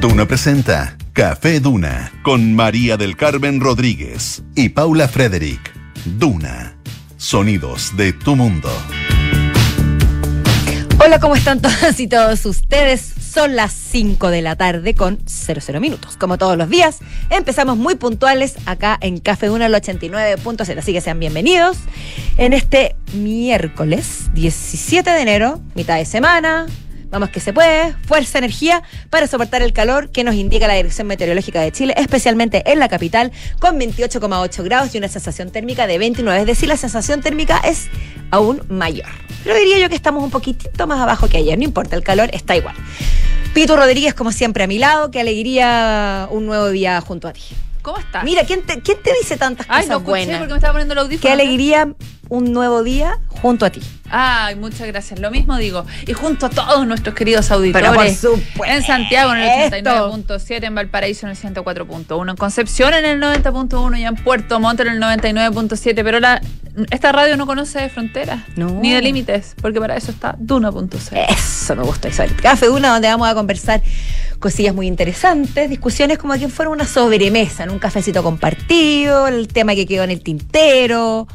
Duna presenta Café Duna con María del Carmen Rodríguez y Paula Frederick. Duna. Sonidos de tu mundo. Hola, ¿cómo están todas y todos ustedes? Son las 5 de la tarde con 00 minutos. Como todos los días, empezamos muy puntuales acá en Café Duna el 89.0. Así que sean bienvenidos en este miércoles 17 de enero, mitad de semana, Vamos que se puede, fuerza, energía para soportar el calor que nos indica la Dirección Meteorológica de Chile, especialmente en la capital, con 28,8 grados y una sensación térmica de 29. Es decir, la sensación térmica es aún mayor. Pero diría yo que estamos un poquitito más abajo que ayer, no importa, el calor está igual. Pito Rodríguez, como siempre, a mi lado, qué alegría un nuevo día junto a ti. ¿Cómo estás? Mira, ¿quién te, quién te dice tantas Ay, cosas no escuché buenas? porque me estaba poniendo el audífono. Qué alegría un nuevo día junto a ti. Ay, muchas gracias. Lo mismo digo. Y junto a todos nuestros queridos auditores. Pero por supuesto. En Santiago en el 89.7, en Valparaíso en el 104.1, en Concepción en el 90.1 y en Puerto Montt en el 99.7. Pero la, esta radio no conoce de fronteras No. ni de límites, porque para eso está Duna.c. Eso me gusta, eso. El Café Duna, donde vamos a conversar cosillas muy interesantes, discusiones como quien fuera una sobremesa, en un cafecito compartido, el tema que quedó en el tintero,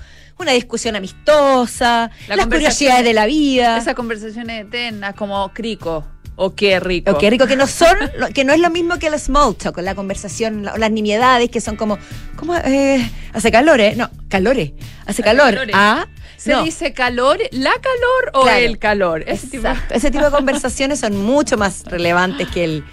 una discusión amistosa, La las curiosidades de la vida. Esas conversaciones eternas como crico o qué rico. Lo que rico, que no son, que no es lo mismo que el small talk, la conversación, la- las nimiedades que son como, como eh, hace calor, ¿eh? No, calores, hace Hace calor. calores. Ah, ¿Se no. dice calor, la calor o Claro. el calor? Ese tipo- Exacto. Ese tipo de conversaciones son mucho más relevantes que el.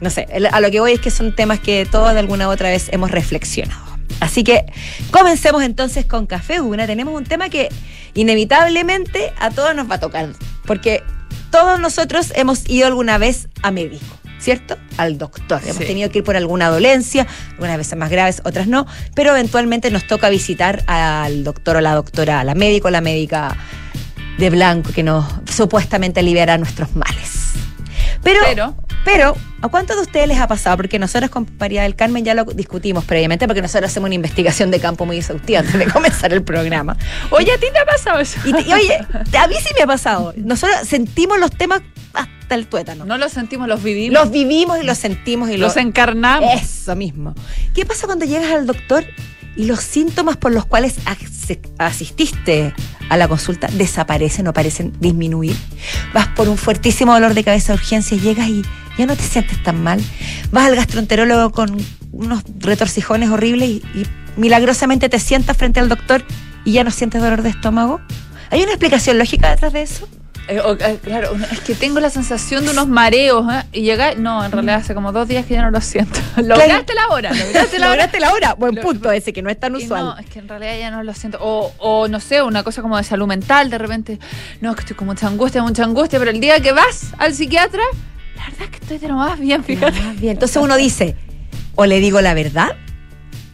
No sé, el- a lo que voy es que son temas que todos de alguna u otra vez hemos reflexionado. Así que comencemos entonces con Café Una. Tenemos un tema que inevitablemente a todos nos va a tocar. Porque todos nosotros hemos ido alguna vez a médico. ¿Cierto? Al doctor. Hemos tenido que ir por alguna dolencia, algunas veces más graves, otras no, pero eventualmente nos toca visitar al doctor o la doctora, a la médico o la médica de blanco que nos supuestamente libera nuestros males. Pero, pero, Pero- ¿a cuántos de ustedes les ha pasado? Porque nosotros con María del Carmen ya lo discutimos previamente, porque nosotros hacemos una investigación de campo muy exhaustiva antes de comenzar el programa. Oye, ¿a ti te ha pasado eso? Y, y oye, a mí sí me ha pasado. Nosotros sentimos los temas hasta el tuétano. No los sentimos, los vivimos. Los vivimos y los sentimos y los los encarnamos. eso mismo. ¿Qué pasa cuando llegas al doctor y los síntomas por los cuales as- asististe a la consulta desaparecen o parecen disminuir? Vas por un fuertísimo dolor de cabeza de urgencia llegas y ya no te sientes tan mal. Vas al gastroenterólogo con unos retorcijones horribles y, y milagrosamente te sientas frente al doctor y ya no sientes dolor de estómago. ¿Hay una explicación lógica detrás de eso? Eh, o- eh, claro, es que tengo la sensación de unos mareos. ¿eh? Y llegué, no, en realidad hace como dos días que ya no lo siento. Lograste la hora, lograste la hora. ¿Lograste la hora? Buen punto ese, que no es tan usual. no, es que en realidad ya no lo siento. O, o no sé, una cosa como de salud mental, de repente, no, es que estoy con mucha angustia, mucha angustia, pero el día que vas al psiquiatra, la verdad es que estoy de lo más bien, fíjate. Bien. Entonces uno dice, o le digo la verdad,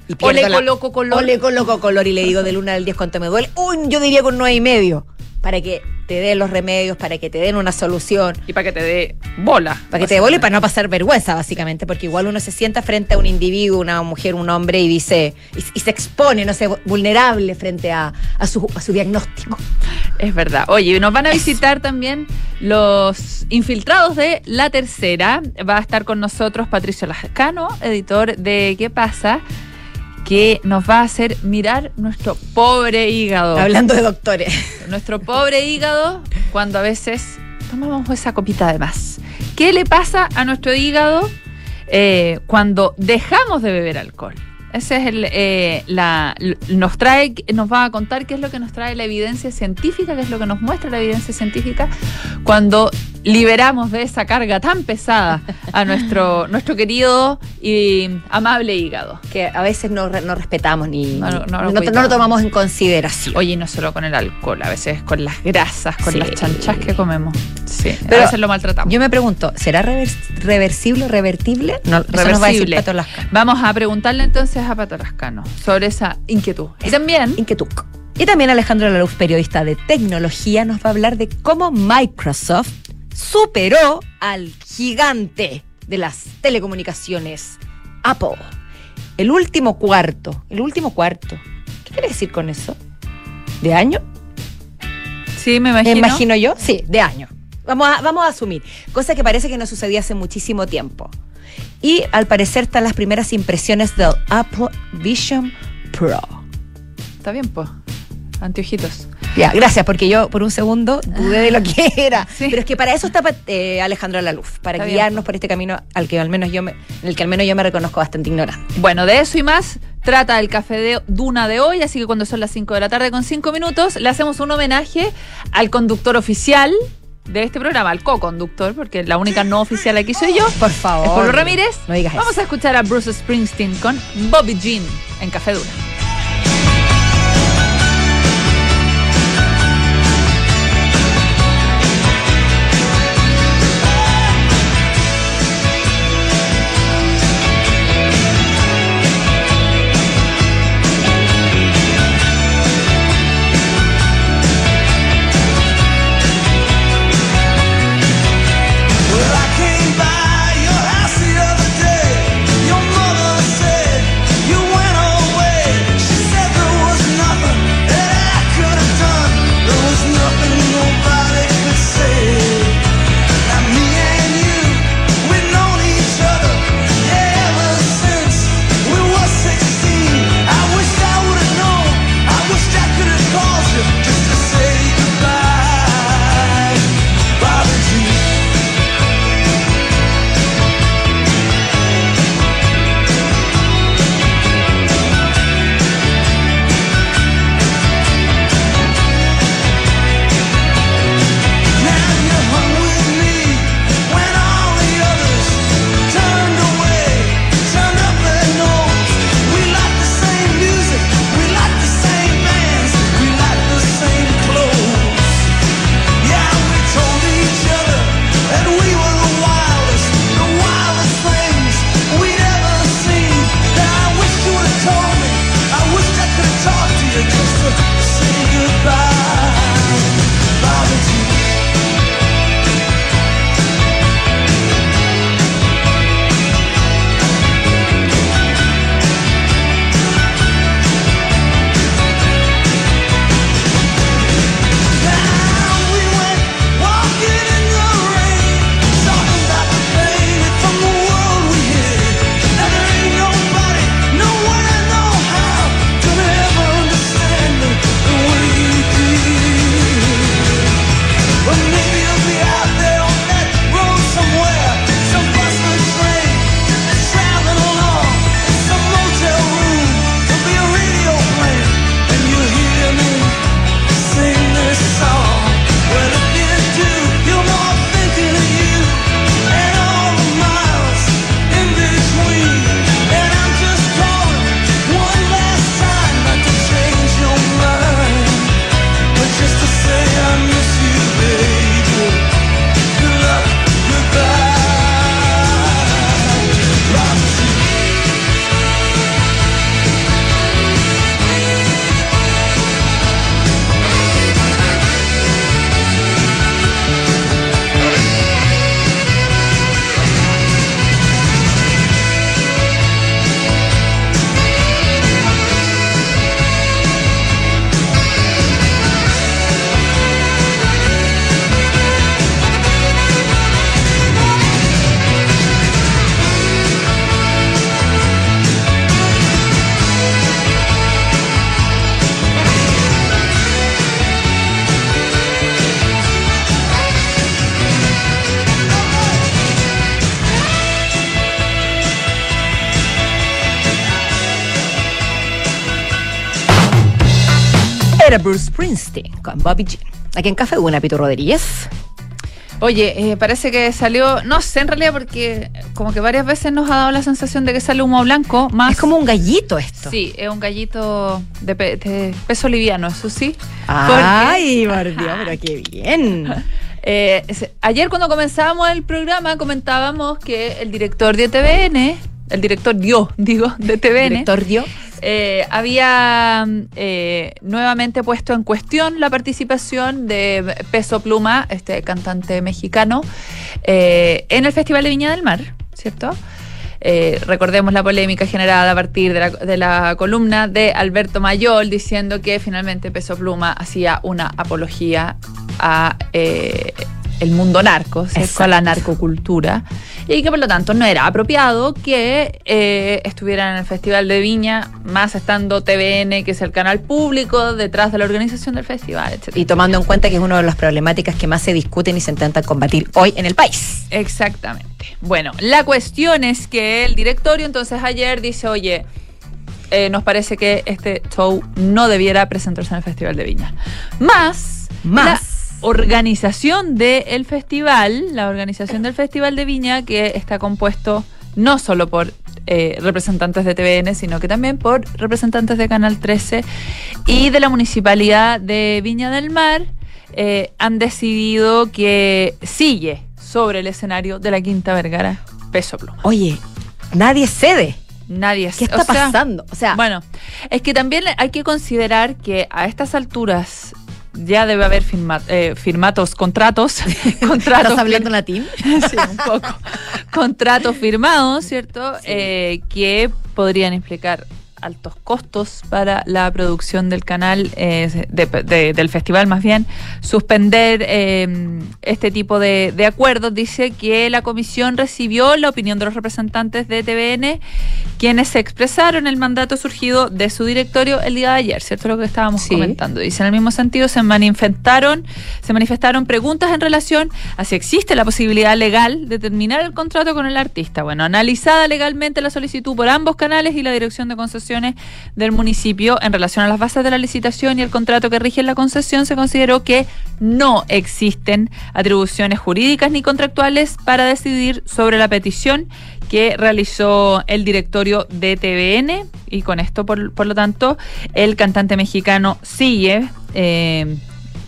y O le la- coloco color. o le coloco color y le digo del 1 al 10 cuánto me duele. Un, yo diría con 9 y medio, para que te den los remedios, para que te den una solución, Y para que te dé bola. para que te devuelva y para no pasar vergüenza, básicamente, porque igual uno se sienta frente a un individuo, una mujer, un hombre, y dice, y, y se expone, no sé, vulnerable frente a, a su, a su diagnóstico. Es verdad. Oye, nos van a visitar también los infiltrados de La Tercera. Va a estar con nosotros Patricio Lascano, editor de ¿Qué pasa? Que nos va a hacer mirar nuestro pobre hígado. Hablando de doctores. Nuestro pobre hígado cuando a veces tomamos esa copita de más. ¿Qué le pasa a nuestro hígado eh, cuando dejamos de beber alcohol? Ese es el, eh, la, nos trae, nos va a contar qué es lo que nos trae la evidencia científica, qué es lo que nos muestra la evidencia científica cuando liberamos de esa carga tan pesada a nuestro, nuestro querido y amable hígado. Que a veces no, no respetamos ni No, no, no lo no- tomamos en consideración. Oye, y no solo con el alcohol, a veces con las grasas, con Sí. las chanchas que comemos. Sí, Pero a veces lo maltratamos. Yo me pregunto, ¿será revers- reversible o revertible? No, eso nos va a decir Reversible. Pato Lascano. Vamos a preguntarle entonces a Pato Lascano sobre esa inquietud. Y también, Inquietud. Y también Alejandro Laluz, periodista de tecnología, nos va a hablar de cómo Microsoft superó al gigante de las telecomunicaciones, Apple. El último cuarto, el último cuarto. ¿Qué quiere decir con eso? ¿De año? sí, me Me imagino. imagino yo, sí, de año. Vamos a, vamos a asumir. Cosa que parece que no sucedía hace muchísimo tiempo. Y al parecer están las primeras impresiones del Apple Vision Pro. Está bien, pues. Anteojitos. Ya, gracias, porque yo por un segundo dudé de lo que era. Sí. Pero es que para eso está eh, Alejandro Laluf, para Está bien. guiarnos por este camino al que al menos yo me, en el que al menos yo me reconozco bastante ignorante. Bueno, de eso y más trata el café de Duna de hoy, así que cuando son las 5 de la tarde con 5 minutos, le hacemos un homenaje al conductor oficial de este programa, al co-conductor, porque la única no oficial aquí soy yo. Por favor. Es Pablo Ramírez. No digas Vamos eso. a escuchar a Bruce Springsteen con Bobby Jean en Café Duna. Era Bruce Springsteen con Bobby Jean. Aquí en Café Una, Pito Rodríguez. Oye, eh, parece que salió, no sé en realidad porque como que varias veces nos ha dado la sensación de que sale humo blanco, más... Es como un gallito esto. Sí, es un gallito de, pe- de peso liviano, eso sí. Ay, por Dios, pero qué bien. Eh, ayer cuando comenzábamos el programa comentábamos que el director de TVN, el director dio, digo, de TVN, Director dio. eh, había eh, nuevamente puesto en cuestión la participación de Peso Pluma, este cantante mexicano, eh, en el Festival de Viña del Mar, ¿cierto? Recordemos la polémica generada a partir de la, de la columna de Alberto Mayol diciendo que finalmente Peso Pluma hacía una apología a, el mundo narco, ¿cierto? A la narcocultura, y que por lo tanto no era apropiado que eh, estuvieran en el Festival de Viña, más estando TVN, que es el canal público, detrás de la organización del festival, etc. Y tomando en cuenta que es una de las problemáticas que más se discuten y se intentan combatir hoy en el país. Exactamente. Bueno, la cuestión es que el directorio entonces ayer dice, oye, eh, nos parece que este show no debiera presentarse en el Festival de Viña. Más, Más. la organización del festival, la organización del Festival de Viña, que está compuesto no solo por eh, representantes de TVN, sino que también por representantes de Canal 13 y de la Municipalidad de Viña del Mar, eh, han decidido que sigue sobre el escenario de la Quinta Vergara Peso Pluma. Oye, nadie cede. Nadie ¿Qué o está sea, pasando? O sea, Bueno, es que también hay que considerar que a estas alturas ya debe haber firma- eh, firmatos, contratos, contratos ¿estás hablando latín? sí, un poco. Contratos firmados, ¿cierto? Eh, que podrían implicar altos costos para la producción del canal, eh, de- de- del festival más bien, suspender eh, este tipo de, de acuerdos. Dice que la comisión recibió la opinión de los representantes de TVN, quienes se expresaron el mandato surgido de su directorio el día de ayer, ¿cierto? Lo que estábamos Sí. comentando. Dice, en el mismo sentido, se manifestaron, se manifestaron preguntas en relación a si existe la posibilidad legal de terminar el contrato con el artista. Bueno, analizada legalmente la solicitud por ambos canales y la Dirección de Del municipio en relación a las bases de la licitación y el contrato que rige la concesión, se consideró que no existen atribuciones jurídicas ni contractuales para decidir sobre la petición que realizó el directorio de TVN y con esto, por, por lo tanto, el cantante mexicano sigue eh,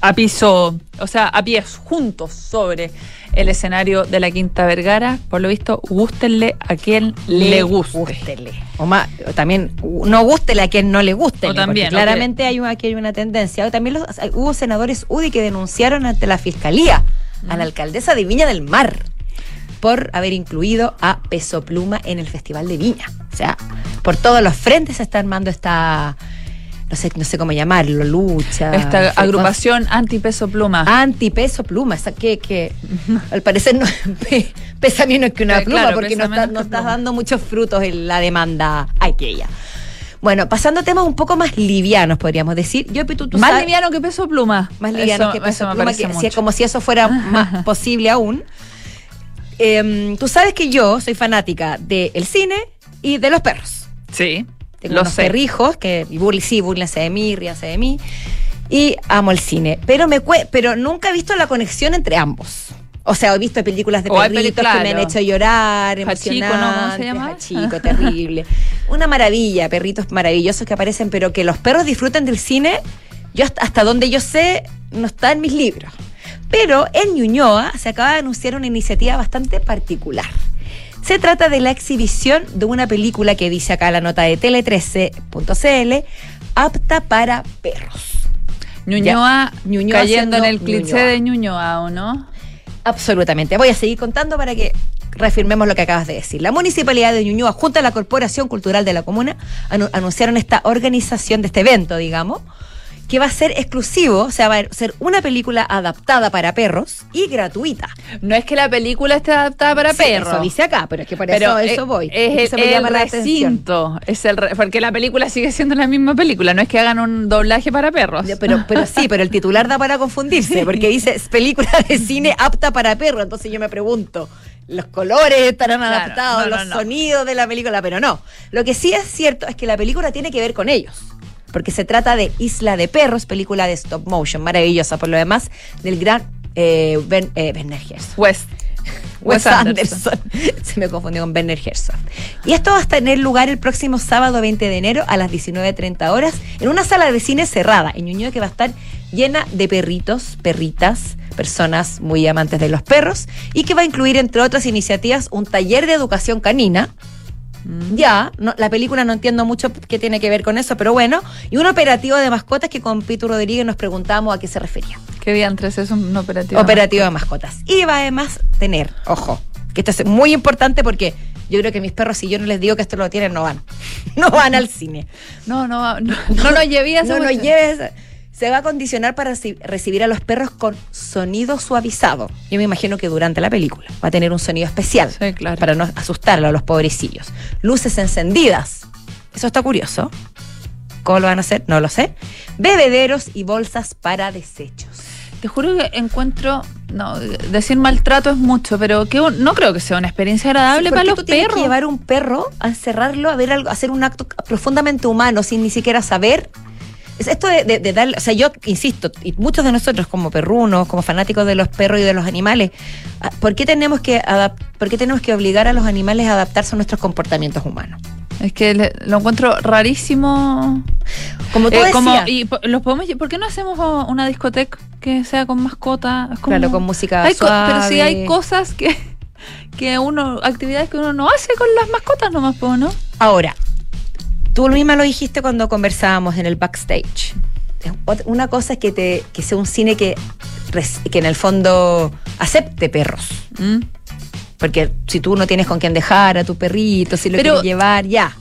a piso, o sea, a pies juntos sobre el escenario de la Quinta Vergara. Por lo visto, gústenle a quien le, guste. Gústele. O más, o también no gústele a quien no le guste. Claramente hay una, aquí hay una tendencia. O También los- hubo senadores UDI que denunciaron ante la fiscalía a Mm. la alcaldesa de Viña del Mar por haber incluido a Peso Pluma en el Festival de Viña. O sea, por todos los frentes se está armando esta, no sé, no sé cómo llamarlo, lucha. Esta agrupación anti-peso pluma. Antipeso pluma, esa que, que al parecer no, pe- pesa menos que una Eh, pluma claro, porque no, está- no estás pluma. dando muchos frutos en la demanda aquella. Bueno, pasando a temas un poco más livianos, podríamos decir. Yo, Pitu, tú Más sabes- liviano que peso pluma. más liviano Eso- que peso pluma, que si- como si eso fuera más posible aún. Em, tú sabes que yo soy fanática del cine y de los perros. Sí, Tengo lo unos sé. perrijos que y sí, burlense de mí, ríanse de mí. Y amo el cine. Pero me pero nunca he visto la conexión entre ambos. O sea, he visto películas de O perritos peli- que me han hecho llorar, Hachiko, ¿no? ¿Cómo se emocionantes. llama? Terrible. Una maravilla, perritos maravillosos que aparecen, pero que los perros disfruten del cine, yo hasta, hasta donde yo sé, no está en mis libros. Pero en Ñuñoa se acaba de anunciar una iniciativa bastante particular. Se trata de la exhibición de una película que dice acá la nota de tele13.cl, apta para perros. Ñuñoa. Ñuñoa cayendo en el cliché Ñuñoa. de Ñuñoa, ¿o no? Absolutamente. Voy a seguir contando para que reafirmemos lo que acabas de decir. La Municipalidad de Ñuñoa, junto a la Corporación Cultural de la Comuna, anu- anunciaron esta organización de este evento, digamos, que va a ser exclusivo, o sea, va a ser una película adaptada para perros y gratuita. No es que la película esté adaptada para Sí, perros. Eso dice acá, pero es que por Pero eso, eso es- voy. Es Eso el, me llama el la recinto. Es el re- porque la película sigue siendo la misma película. No es que hagan un doblaje para perros. Pero, pero sí, pero el titular da para confundirse, porque dice es película de cine apta para perro. Entonces yo me pregunto, los colores estarán Claro, adaptados, no, no, los no. sonidos de la película, pero no. Lo que sí es cierto es que la película tiene que ver con ellos. Porque se trata de Isla de Perros, película de stop motion, maravillosa por lo demás, del gran eh, Ben, eh, Werner Herzog. Wes. Wes Anderson. Se me confundió con Werner Herzog. Y esto va a tener lugar el próximo sábado 20 de enero a las 19.30 horas en una sala de cine cerrada en Ñuñoa que va a estar llena de perritos, perritas, personas muy amantes de los perros y que va a incluir, entre otras iniciativas, un taller de educación canina. Ya, no- la película no entiendo mucho qué tiene que ver con eso, pero bueno. Y un operativo de mascotas que con Pito Rodríguez nos preguntábamos a qué se refería. ¿Qué diantres es un operativo? Operativo de mascotas. Y va además tener, ojo, que esto es muy importante porque yo creo que mis perros, si yo no les digo que esto lo tienen, no van. No van al cine. No, no, no, no llevé a esa No nos lleves. Se va a condicionar para reci- recibir a los perros con sonido suavizado. Yo me imagino que durante la película va a tener un sonido especial Sí, claro. para no asustarlo a los pobrecillos. Luces encendidas. Eso está curioso. ¿Cómo lo van a hacer? No lo sé. Bebederos y bolsas para desechos. Te juro que encuentro. No, decir maltrato es mucho, pero que no creo que sea una experiencia agradable Sí, para los tú perros. que llevar un perro a encerrarlo, a ver algo, a hacer un acto profundamente humano sin ni siquiera saber. Es esto de, de, de darle, o sea, yo insisto, y muchos de nosotros como perrunos, como fanáticos de los perros y de los animales, ah, ¿por qué tenemos que adap- por qué tenemos que obligar a los animales a adaptarse a nuestros comportamientos humanos? Es que le- lo encuentro rarísimo. Como tú Eh, decías, como- y los podemos, ¿Por qué no hacemos una discoteca que sea con mascota? Como- claro, con música Hay co- pero sí suave. hay cosas que, que uno, actividades que uno no hace con las mascotas nomás, po, ¿no? Ahora, tú misma lo dijiste cuando conversábamos en el backstage. Una cosa es que, te, que sea un cine que, que en el fondo acepte perros. Mm. Porque si tú no tienes con quién dejar a tu perrito, si lo Pero- quieres llevar, ya.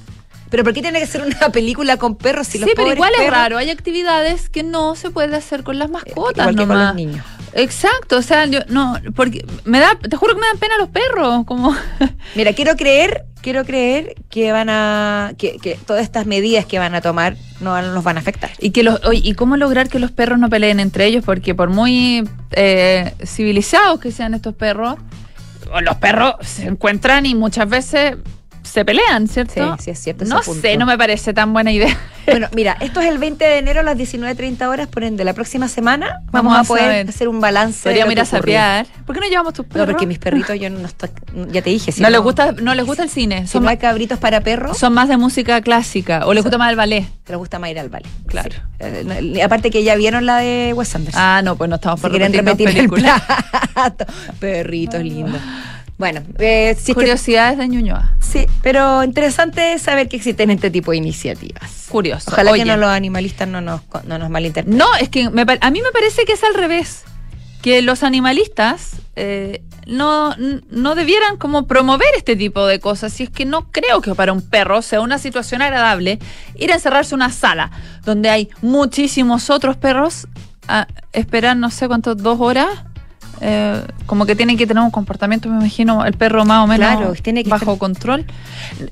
Pero ¿por qué tiene que ser una película con perros si los sí, pero igual es raro. Hay actividades que no se puede hacer con las mascotas Igual que con los niños. Exacto, o sea, yo no, porque me da, te juro que me dan pena los perros, como Mira, quiero creer, quiero creer que van a, que, que todas estas medidas que van a tomar no nos van a afectar. y que los, oye, y cómo lograr que los perros no peleen entre ellos, porque por muy eh, civilizados que sean estos perros, los perros se encuentran y muchas veces se pelean, ¿cierto? Sí, sí es cierto No punto. sé, no me parece tan buena idea. Bueno, mira, esto es el 20 de enero a las 19.30 horas, por ende, la próxima semana vamos, Vamos a poder hacer un balance. Podríamos ir a sapear. ¿Por qué no llevamos tus No, perros? porque mis perritos yo no estoy, ya te dije, si no, les gusta, no les gusta el cine, si son, no hay cabritos para perros, son más de música clásica, o les gusta más el ballet. les gusta más ir al ballet. Claro. Sí. Eh, no, aparte que ya vieron la de Wes Anderson. Ah, no, pues no estamos si por quieren repetir el plato. Perritos lindos. Bueno, eh, si es que- Curiosidades de Ñuñoa. sí, pero interesante saber que existen este tipo de iniciativas. Curioso. Ojalá Oye. que no los animalistas no nos, no nos malinterpreten. No, es que me a mí me parece que es al revés. Que los animalistas eh, no, no debieran como promover este tipo de cosas. Y es que no creo que para un perro sea una situación agradable ir a encerrarse en una sala donde hay muchísimos otros perros a esperar no sé cuántos, dos horas. Eh, como que tienen que tener un comportamiento, me imagino, el perro más o menos Claro, tiene que bajo estar- control.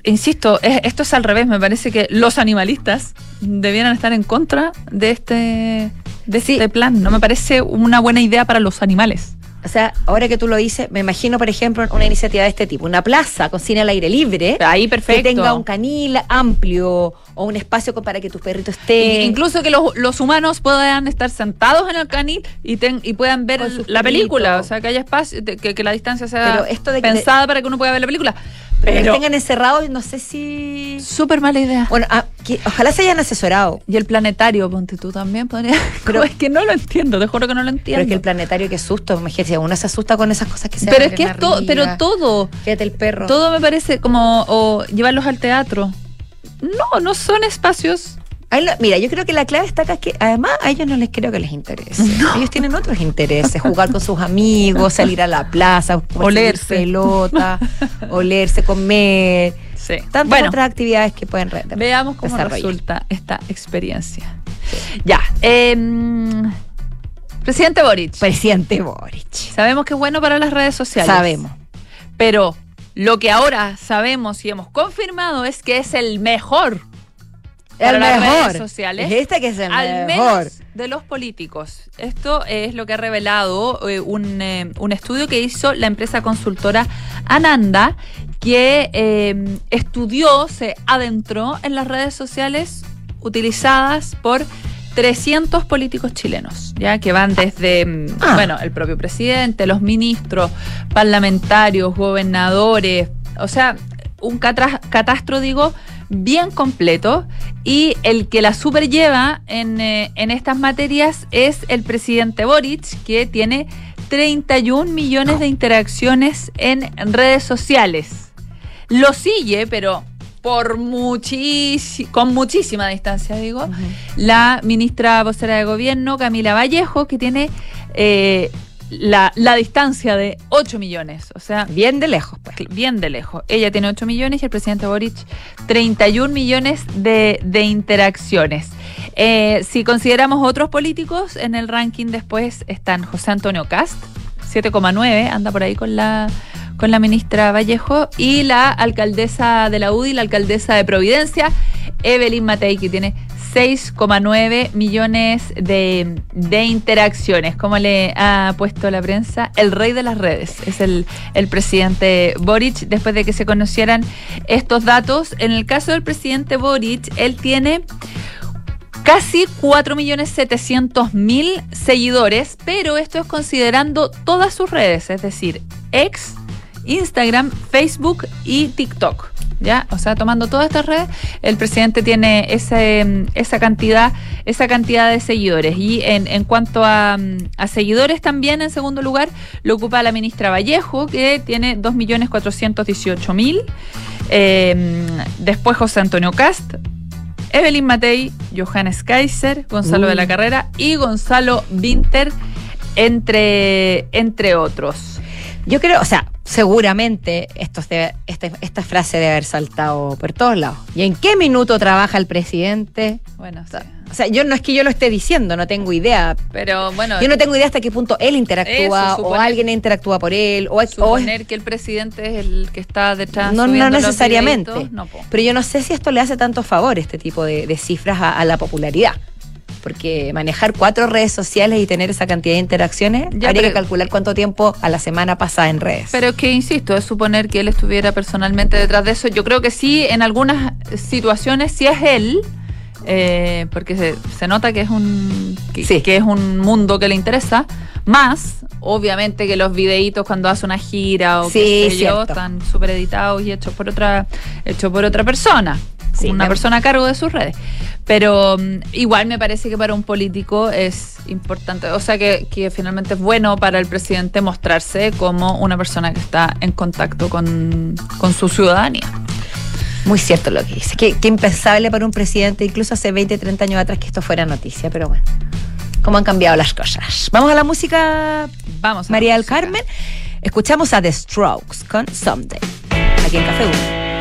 Insisto, es- esto es al revés. Me parece que los animalistas debieran estar en contra de este, de Sí. este plan. No me parece una buena idea para los animales. O sea, ahora que tú lo dices, me imagino, por ejemplo, una iniciativa de este tipo, una plaza con cine al aire libre. Ahí perfecto. Que tenga un canil amplio o un espacio para que tu perrito esté. I- Incluso que los, los humanos puedan estar sentados en el canil y, ten- y puedan ver la película. perritos. O sea, que haya espacio, que, que la distancia sea Pero esto de que- pensada para que uno pueda ver la película. Pero que tengan encerrados, no sé si. súper mala idea. Bueno, ah, que- ojalá se hayan asesorado. Y el planetario, ponte tú también podría. Pero es que no lo entiendo, te juro que no lo entiendo. Pero es que el planetario, qué susto. Imagínate, si uno se asusta con esas cosas que se Pero es que es todo, pero todo, Fíjate el perro. todo me parece como o llevarlos al teatro. No, no son espacios. Lo- mira, yo creo que la clave está acá que además a ellos no les creo que les interese. Ellos tienen otros intereses, jugar con sus amigos, salir a la plaza, Olerse. pelota, olerse, comer, Sí. tantas Bueno, otras actividades que pueden veamos cómo resulta esta experiencia. Ya. em, presidente Boric. Presidente Boric. Sabemos que es bueno para las redes sociales. Sabemos. Pero lo que ahora sabemos y hemos confirmado es que es el mejor para el las mejor. redes sociales. Es este que es el al mejor. menos de los políticos. Esto es lo que ha revelado eh, un, eh, un estudio que hizo la empresa consultora Ananda, que eh, estudió, se adentró en las redes sociales utilizadas por 300 políticos chilenos, ya que van desde, mm, Ah. bueno, el propio presidente, los ministros, parlamentarios, gobernadores, o sea, un catastro, digo, bien completo y el que la superlleva en, eh, en estas materias es el presidente Boric, que tiene 31 millones de interacciones en redes sociales. Lo sigue, pero por muchísimo, con muchísima distancia, digo, la ministra vocera de gobierno, Camila Vallejo, que tiene eh, la, la distancia de 8 millones. O sea, Bien de lejos, pues. bien de lejos. Ella tiene 8 millones y el presidente Boric 31 millones de, de interacciones. Eh, si consideramos otros políticos, en el ranking después están José Antonio Cast, 7,9, anda por ahí con la, con la ministra Vallejo, y la alcaldesa de la UDI, la alcaldesa de Providencia, Evelyn Matei, que tiene 6,9 millones de, de interacciones. Como le ha puesto la prensa, el rey de las redes es el, el presidente Boric, después de que se conocieran estos datos. En el caso del presidente Boric, él tiene casi 4.700.000 seguidores, pero esto es considerando todas sus redes, es decir, ex, Instagram, Facebook y TikTok. ¿Ya? O sea, tomando todas estas redes, el presidente tiene ese, esa cantidad, esa cantidad de seguidores. Y en, en cuanto a, a seguidores también, en segundo lugar, lo ocupa la ministra Vallejo, que tiene 2.418.000. Eh, después José Antonio Cast, Evelyn Matei, Johannes Kaiser, Gonzalo de la Carrera y Gonzalo Winter, entre, entre otros. Yo creo, o sea, seguramente esto debe- este- esta frase debe haber saltado por todos lados. ¿Y en qué minuto trabaja el presidente? Bueno, sí. O sea, yo no es que yo lo esté diciendo, no tengo idea. pero bueno, Yo no tengo idea hasta qué punto él interactúa Eso, o alguien interactúa por él o, o es- suponer que el presidente es el que está detrás. no, no los necesariamente. videitos, no, po. Pero yo no sé si esto le hace tanto favor, este tipo de, de cifras a, a la popularidad. Porque manejar cuatro redes sociales y tener esa cantidad de interacciones, Ya, habría pero- que calcular cuánto tiempo a la semana pasa en redes. Pero es que, insisto, es suponer que él estuviera personalmente detrás de eso. Yo creo que sí, en algunas situaciones sí es él, eh, porque se, se nota que es un que, Sí. que es un mundo que le interesa. Más, obviamente, que los videitos cuando hace una gira o Sí, qué sé yo, están súper editados y hechos por otra, hechos por otra persona sí, una em. persona a cargo de sus redes. Pero um, igual me parece que para un político es importante, o sea que, que, finalmente es bueno para el presidente mostrarse como una persona que está en contacto con, con su ciudadanía. Muy cierto lo que dice, que, que, impensable para un presidente, incluso hace 20, 30 años atrás que esto fuera noticia, pero bueno, cómo han cambiado las cosas. Vamos a la música, vamos. A María del Carmen, escuchamos a The Strokes con Someday, aquí en Café 1.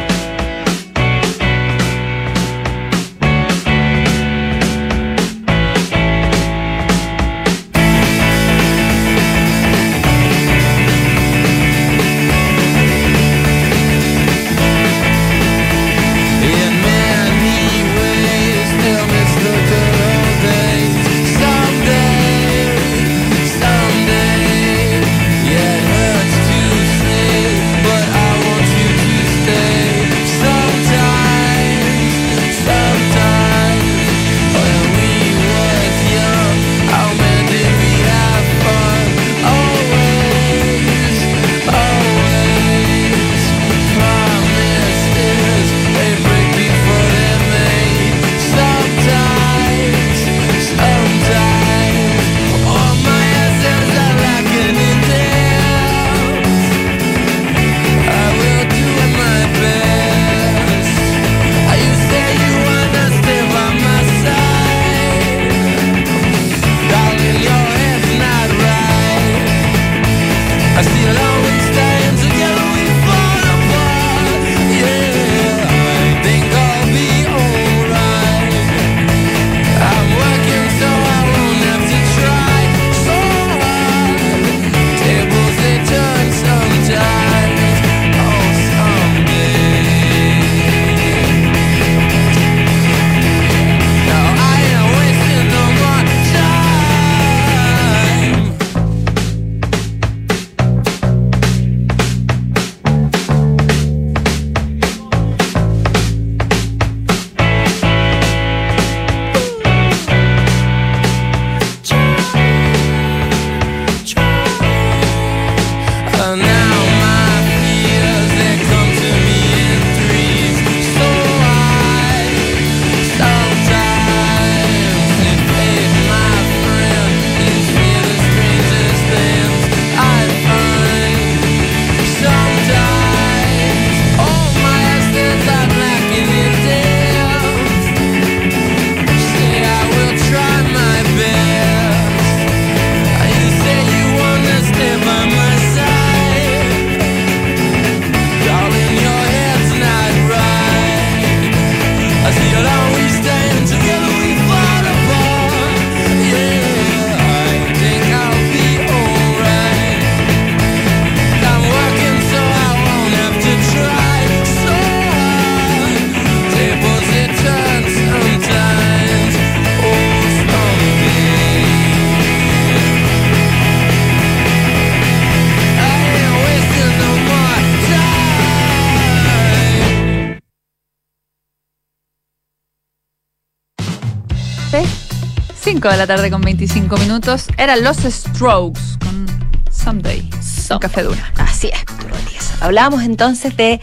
5 de la tarde con 25 minutos. Eran los Strokes con Someday. Son café dura. Así es, Arturo. Hablábamos entonces de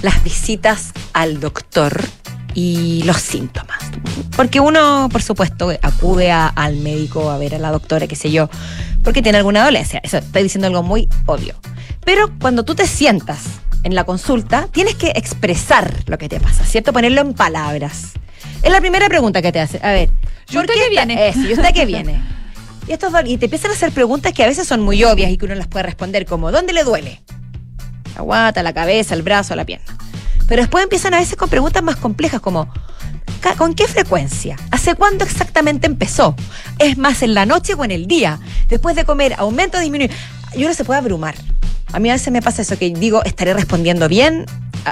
las visitas al doctor y los síntomas. Porque uno, por supuesto, acude a- al médico a ver a la doctora, qué sé yo, porque tiene alguna dolencia. Eso estoy diciendo algo muy obvio. Pero cuando tú te sientas en la consulta, tienes que expresar lo que te pasa, ¿cierto? Ponerlo en palabras. Es la primera pregunta que te hace. A ver, ¿Y usted qué viene? Eso, ¿y usted qué viene? Y, estos y te empiezan a hacer preguntas que a veces son muy obvias y que uno las puede responder como ¿dónde le duele? La guata, la cabeza, el brazo, la pierna. Pero después empiezan a veces con preguntas más complejas como "Ca- ¿con qué frecuencia? ¿Hace cuándo exactamente empezó? ¿Es más en la noche o en el día? Después de comer, aumento o disminuye. Y uno se puede abrumar. A mí a veces me pasa eso que digo, estaré respondiendo bien.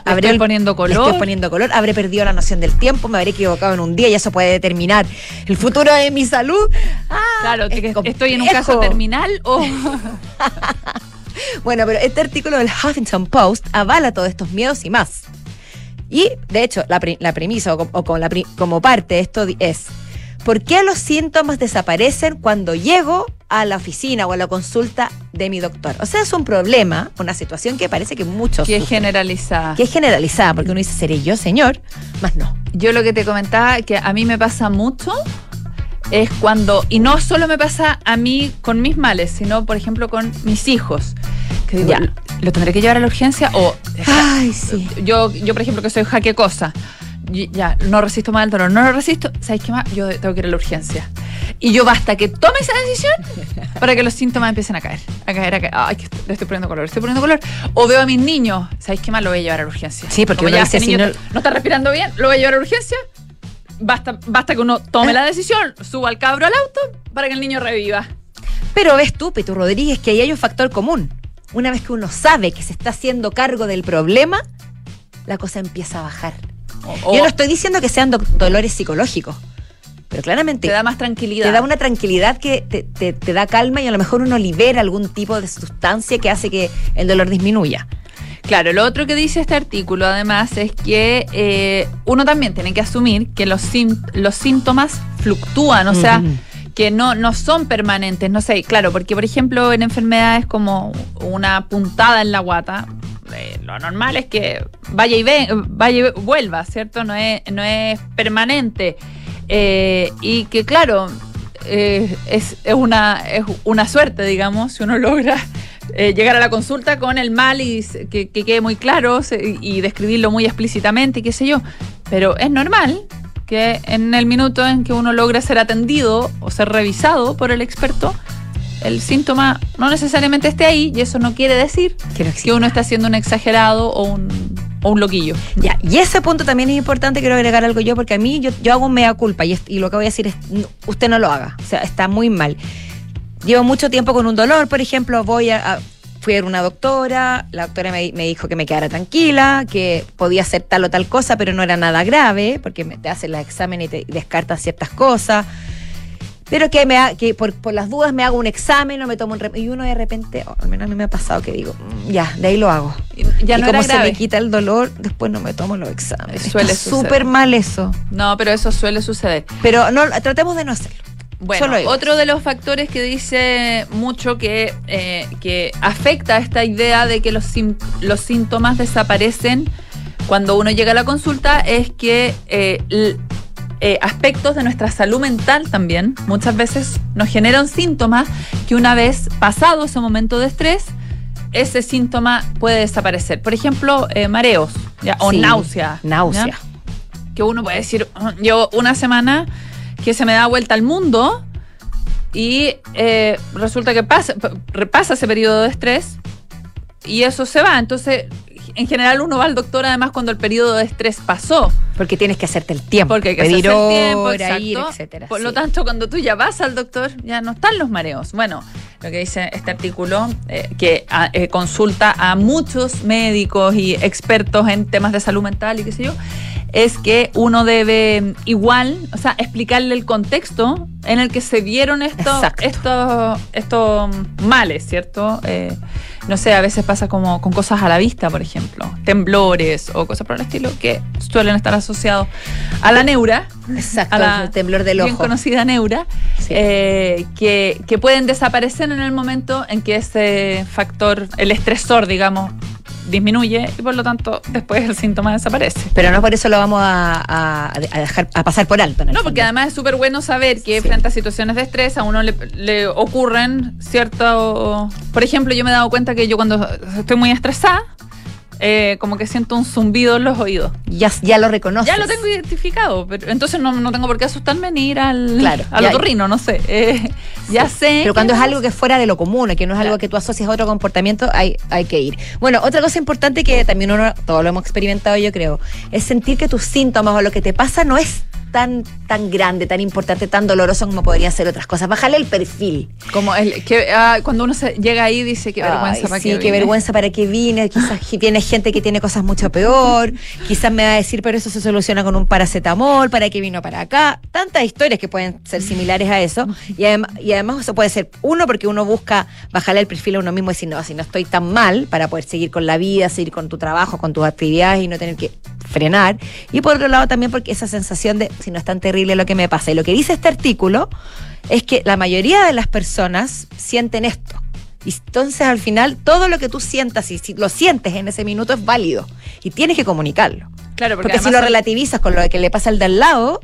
Le estoy poniendo le color. estoy poniendo color, habré perdido la noción del tiempo, me habré equivocado en un día y eso puede determinar el futuro de mi salud. Ah, Claro, es que estoy en un caso terminal o. Bueno, pero este artículo del Huffington Post avala todos estos miedos y más. Y, de hecho, la, pre- la premisa o, la como parte de esto es, ¿por qué los síntomas desaparecen cuando llego a la oficina o a la consulta de mi doctor? O sea, es un problema, una situación que parece que muchos que es generalizada. que es generalizada, porque uno dice, ¿seré yo, señor? Más no. Yo lo que te comentaba, que a mí me pasa mucho, es cuando, y no solo me pasa a mí con mis males, sino, por ejemplo, con mis hijos. Que digo, Ya. ¿lo tendré que llevar a la urgencia? O Ay, sí. yo, yo por ejemplo, que soy jaquecosa, y ya, no resisto más el dolor, no lo resisto, ¿sabes qué más? Yo tengo que ir a la urgencia. Y yo basta que tome esa decisión para que los síntomas empiecen a caer, a caer, a caer. Ay, que le estoy poniendo color, estoy poniendo color. O veo a mis niños, ¿sabes qué más? Lo voy a llevar a la urgencia. Sí, porque Como uno ya este si niño no- no está respirando bien, lo voy a llevar a la urgencia. Basta, basta que uno tome la decisión, suba al cabro al auto para que el niño reviva. Pero ves tú, Pitu Rodríguez, que ahí hay un factor común. Una vez que uno sabe que se está haciendo cargo del problema, la cosa empieza a bajar. O, Yo no estoy diciendo que sean dolores psicológicos, pero claramente te da más tranquilidad. te da una tranquilidad que te, te- te da calma y a lo mejor uno libera algún tipo de sustancia que hace que el dolor disminuya. Claro, lo otro que dice este artículo además es que eh, uno también tiene que asumir que los, sim- los síntomas fluctúan, o sea, que no, no son permanentes, no sé, claro, porque por ejemplo en enfermedades como una puntada en la guata, eh, lo normal es que vaya y, ve, vaya y vuelva, ¿cierto? No es, no es permanente. Eh, y que claro, eh, es, es una, es una suerte, digamos, si uno logra llegar a la consulta con el mal y que, que quede muy claro y describirlo muy explícitamente, qué sé yo. Pero es normal que en el minuto en que uno logra ser atendido o ser revisado por el experto, el síntoma no necesariamente esté ahí y eso no quiere decir Que no que uno está siendo un exagerado o un, o un loquillo. Ya, y ese punto también es importante, quiero agregar algo yo, porque a mí yo, yo hago mea culpa y, es- y lo que voy a decir es, no, usted no lo haga, o sea, está muy mal. Llevo mucho tiempo con un dolor, por ejemplo, voy a... a- Fui a ver una doctora, la doctora me, me dijo que me quedara tranquila, que podía hacer tal o tal cosa, pero no era nada grave, porque me, te hacen los exámenes y te descartan ciertas cosas. Pero que, me ha- que por, por las dudas me hago un examen o me tomo un... rem- Y uno de repente, al menos a mí me ha pasado que digo, "Mm, ya, de ahí lo hago. Y Ya y no como se me quita el dolor, después no me tomo los exámenes. Suele Está suceder. súper mal eso. No, pero eso suele suceder. Pero no, tratemos de no hacerlo. Bueno, otro de los factores que dice mucho que, eh, que afecta a esta idea de que los, los síntomas desaparecen cuando uno llega a la consulta es que eh, eh, aspectos de nuestra salud mental también muchas veces nos generan síntomas que una vez pasado ese momento de estrés, ese síntoma puede desaparecer. Por ejemplo, eh, mareos ¿ya? o Sí, náusea. Náusea. ¿ya? que uno puede decir, "Mm, yo una semana que se me da vuelta al mundo y eh, resulta que pasa, repasa ese periodo de estrés y eso se va. Entonces, en general uno va al doctor además cuando el periodo de estrés pasó, Porque tienes que hacerte el tiempo. porque hay que pedir hacerse el tiempo, hora, ir, exacto. etcétera. Por sí. lo tanto, cuando tú ya vas al doctor, ya no están los mareos. Bueno, lo que dice este artículo, eh, que ah, eh, consulta a muchos médicos y expertos en temas de salud mental y qué sé yo, es que uno debe mm, igual, o sea, explicarle el contexto en el que se dieron estos, estos, estos males, ¿cierto? Eh, no sé, a veces pasa como con cosas a la vista, por ejemplo, temblores o cosas por el estilo que suelen estar asociados a la neura, Exacto, a la el temblor del bien ojo. conocida neura, Sí. eh, que, que pueden desaparecer en el momento en que ese factor, el estresor, digamos, disminuye y por lo tanto después el síntoma desaparece. Pero no por eso lo vamos a, a- a dejar a pasar por alto. No, porque además es súper bueno saber que Sí. frente a situaciones de estrés a uno le, le ocurren ciertos... Por ejemplo, yo me he dado cuenta que yo cuando estoy muy estresada, eh, como que siento un zumbido en los oídos. ya, ya lo reconoces. Ya lo tengo identificado, pero entonces no, no tengo por qué asustarme ni ir al, Claro, al otorrino, no sé. Eh, ya sé. Pero cuando es algo que es fuera de lo común, que no es algo que tú asocias a otro comportamiento, hay, hay que ir. Bueno, otra cosa importante que también uno, todos lo hemos experimentado yo creo, es sentir que tus síntomas o lo que te pasa no es tan, tan grande, tan importante, tan doloroso como podrían ser otras cosas. Bájale el perfil. Como el, que, ah, cuando uno se llega ahí dice qué vergüenza Ay, para sí, qué qué vine". vergüenza para qué vine. Quizás que tiene gente que tiene cosas mucho peor. Quizás me va a decir, pero eso se soluciona con un paracetamol. ¿Para qué vino para acá? Tantas historias que pueden ser similares a eso. Y, adem- y además eso puede ser, uno, porque uno busca bajarle el perfil a uno mismo y decir, no, si no estoy tan mal para poder seguir con la vida, seguir con tu trabajo, con tus actividades y no tener que frenar. Y por otro lado también porque esa sensación de, si no es tan terrible lo que me pasa. Y lo que dice este artículo es que la mayoría de las personas sienten esto. Y entonces al final todo lo que tú sientas y si lo sientes en ese minuto es válido y tienes que comunicarlo. Claro, Porque, porque, si lo relativizas con lo que le pasa al de al lado,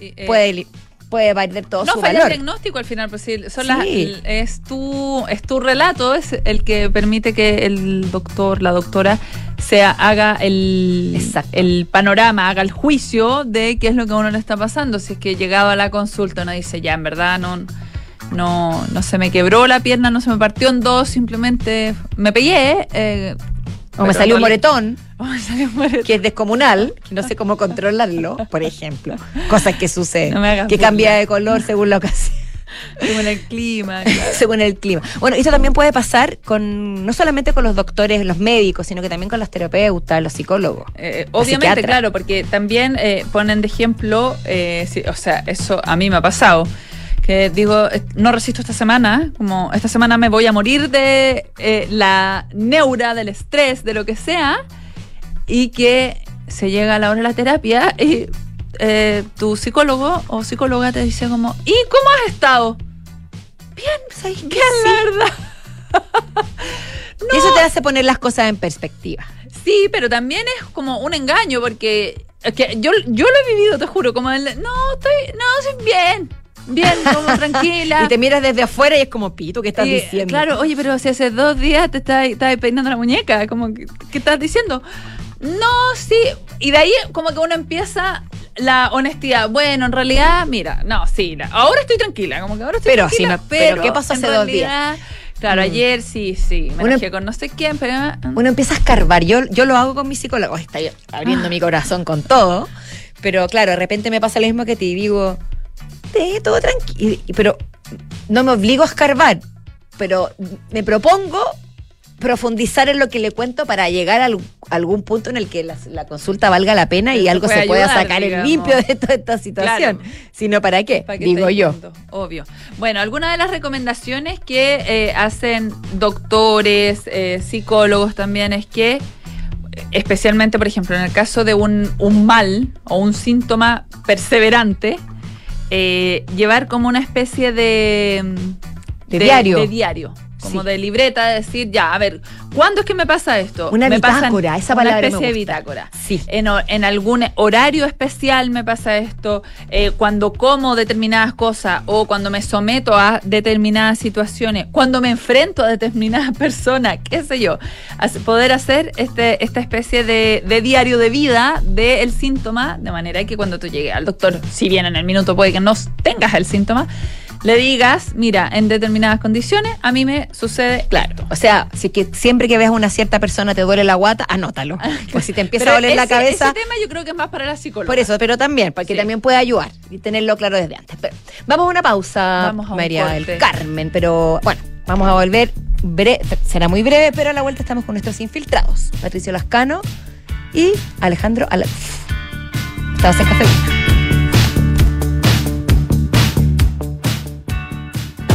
eh, puede, puede perder todo no su falla el diagnóstico al final, pues sí, son Sí. las- es tu es tu relato es el que permite que el doctor, la doctora se haga el, Exacto. el panorama, haga el juicio de qué es lo que a uno le está pasando. Si es que llegado a la consulta uno dice, ya en verdad no no, no se me quebró la pierna, no se me partió en dos, simplemente me pegué. eh, o salió me salió un moretón. Que es descomunal, que no sé cómo controlarlo, por ejemplo. Cosas que suceden, No que cambia de color según la ocasión. Según el clima. claro. según el clima. Bueno, esto también puede pasar con no solamente con los doctores, los médicos, sino que también con los terapeutas, los psicólogos. Eh, La obviamente, claro, porque también eh, ponen de ejemplo, eh, o sea, eso a mí me ha pasado. Que digo, eh, no resisto esta semana, como esta semana me voy a morir de eh, la neura, del estrés, de lo que sea, y que se llega a la hora de la terapia y eh, tu psicólogo o psicóloga te dice como, ¿y cómo has estado? ¿Sabes qué? Bien, la verdad. Y eso te hace poner las cosas en perspectiva. Sí, pero también es como un engaño porque es que yo, yo lo he vivido, te juro, como el, no, estoy, no, estoy bien, bien, como tranquila. Y te miras desde afuera y es como, pito, ¿qué estás Y, diciendo? Claro, oye, pero si hace dos días te estás, estás peinando la muñeca, como, que- ¿qué estás diciendo? No, sí. Y de ahí como que uno empieza la honestidad. Bueno, en realidad, mira, no, sí, la- ahora estoy tranquila, como que ahora estoy Pero, tranquila. no, pero ¿qué pasó hace dos días? realidad, Claro, Mm. ayer sí, sí, me Uno- con no sé quién, pero... Uno empieza a escarbar. Yo, yo lo hago con mi psicólogo. Está abriendo Ah. mi corazón con todo. Pero claro, de repente me pasa lo mismo que te digo, te todo tranquilo. Pero no me obligo a escarbar. Pero me propongo profundizar en lo que le cuento para llegar a al- algún punto en el que la, la consulta valga la pena y algo se pueda ayudar, sacar en limpio de toda esta situación. Claro. Sino para qué, ¿Para qué digo yo. viendo? Obvio. Bueno, algunas de las recomendaciones que eh, hacen doctores, eh, psicólogos también es que, especialmente, por ejemplo, en el caso de un, un mal o un síntoma perseverante, eh, llevar como una especie de, mm, De diario. de diario. Como Sí. de libreta, de decir, ya, a ver, ¿cuándo es que me pasa esto? Una me pasan- bitácora, esa palabra Una especie de gusta. bitácora Sí. en, en algún horario especial me pasa esto, eh, cuando como determinadas cosas o cuando me someto a determinadas situaciones, cuando me enfrento a determinadas personas, qué sé yo, poder hacer este, esta especie de, de diario de vida del síntoma, de manera que cuando tú llegues al doctor, si bien en el minuto puede que no tengas el síntoma, le digas, mira, en determinadas condiciones a mí me sucede Claro. O sea, si que siempre que veas a una cierta persona te duele la guata, anótalo. Pues si te empieza a doler la cabeza, Ese tema yo creo que es más para la psicóloga. Por eso, pero también, porque Sí. también puede ayudar y tenerlo claro desde antes. Pero vamos a una pausa, Vamos a un María corte. del Carmen, pero bueno, vamos a volver. bre- será muy breve, pero a la vuelta estamos con nuestros infiltrados, Patricio Lascano y Alejandro Alarf. Estamos en Café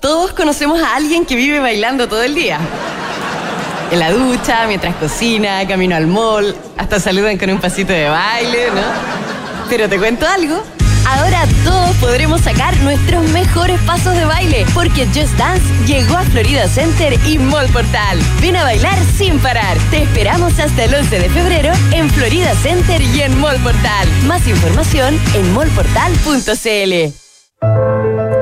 Todos conocemos a alguien que vive bailando todo el día. En la ducha, mientras cocina, camino al mall, hasta saludan con un pasito de baile, ¿no? Pero te cuento algo. Ahora todos podremos sacar nuestros mejores pasos de baile, porque Just Dance llegó a Florida Center y Mall Portal. Ven a bailar sin parar. Te esperamos hasta el 11 de febrero en Florida Center y en Mall Portal. Más información en mallportal.cl.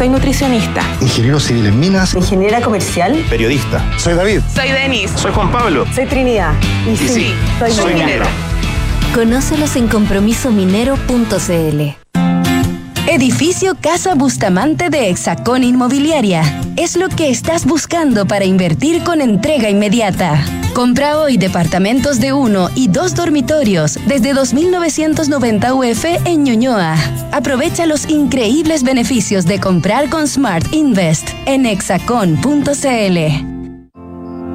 Soy nutricionista, Ingeniero civil en minas. ingeniera comercial. Periodista. Soy David. Soy Denis. Soy Juan Pablo. Soy Trinidad. Y, sí, soy, soy minera. minero. Conócelos en compromisominero.cl. Edificio Casa Bustamante de Hexacón Inmobiliaria. Es lo que estás buscando para invertir con entrega inmediata. Compra hoy departamentos de uno y dos dormitorios desde 2.990 UF en Ñuñoa. Aprovecha los increíbles beneficios de comprar con Smart Invest en hexacon.cl.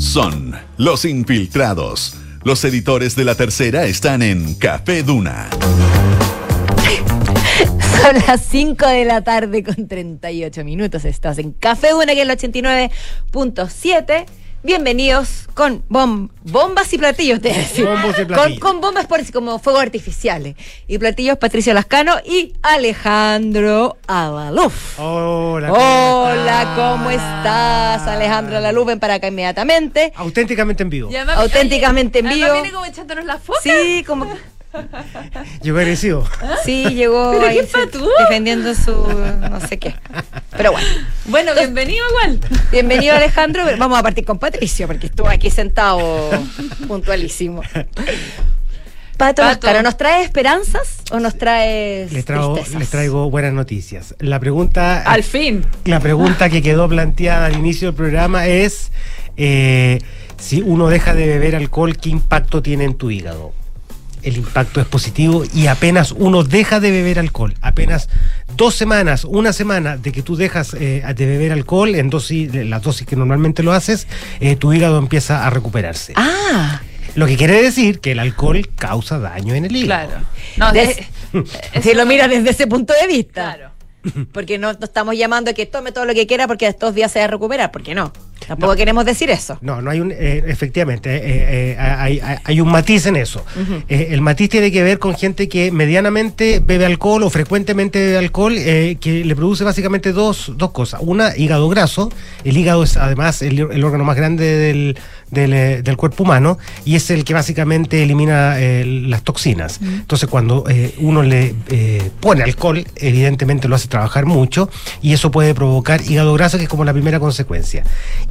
Son los infiltrados. Los editores de la tercera están en Café Duna. Son las 5 de la tarde con 38 minutos. Estás en Café Duna, que es el 89.7. Bienvenidos con bom- bombas y platillos, te decía. Bombos y Con, platillos. con bombas por como fuegos artificiales. Y platillos Patricio Lascano y Alejandro Avaluf. Hola. ¿cómo Hola, estás? ¿cómo estás? Alejandro Avaluf, ven para acá inmediatamente. Auténticamente en vivo. Además- Auténticamente en vivo. viene como echándonos la foto. Sí, como Llegó agresivo. sí, llegó ahí defendiendo su no sé qué. Pero bueno. Bueno, bienvenido igual. Bienvenido Alejandro. Vamos a partir con Patricio, porque estuvo aquí sentado puntualísimo. Pato, Pato. ¿nos trae esperanzas o nos trae Les traigo, tristezas? les traigo buenas noticias. La pregunta, Al fin. la pregunta que quedó planteada al inicio del programa es eh, si uno deja de beber alcohol, ¿qué impacto tiene en tu hígado? El impacto es positivo y apenas uno deja de beber alcohol, apenas dos semanas, una semana de que tú dejas eh, de beber alcohol en dosis, las dosis que normalmente lo haces, eh, tu hígado empieza a recuperarse. Ah, Lo que quiere decir que el alcohol causa daño en el hígado. Claro. No, Des- de- si lo miras desde ese punto de vista. Claro. Porque no, no estamos llamando a que tome todo lo que quiera porque estos días se va a recuperar, porque no. Tampoco queremos decir eso. No, no hay un. eh, efectivamente, eh, eh, hay, hay- hay un matiz en eso. El matiz tiene que ver con gente que medianamente bebe alcohol o frecuentemente bebe alcohol, que le produce básicamente dos, dos cosas. Una, hígado graso. El hígado es además el, el órgano más grande del, del, eh, del cuerpo humano y es el que básicamente elimina eh, las toxinas. Entonces, cuando eh, uno le eh, pone alcohol, evidentemente lo hace trabajar mucho y eso puede provocar hígado graso, que es como la primera consecuencia.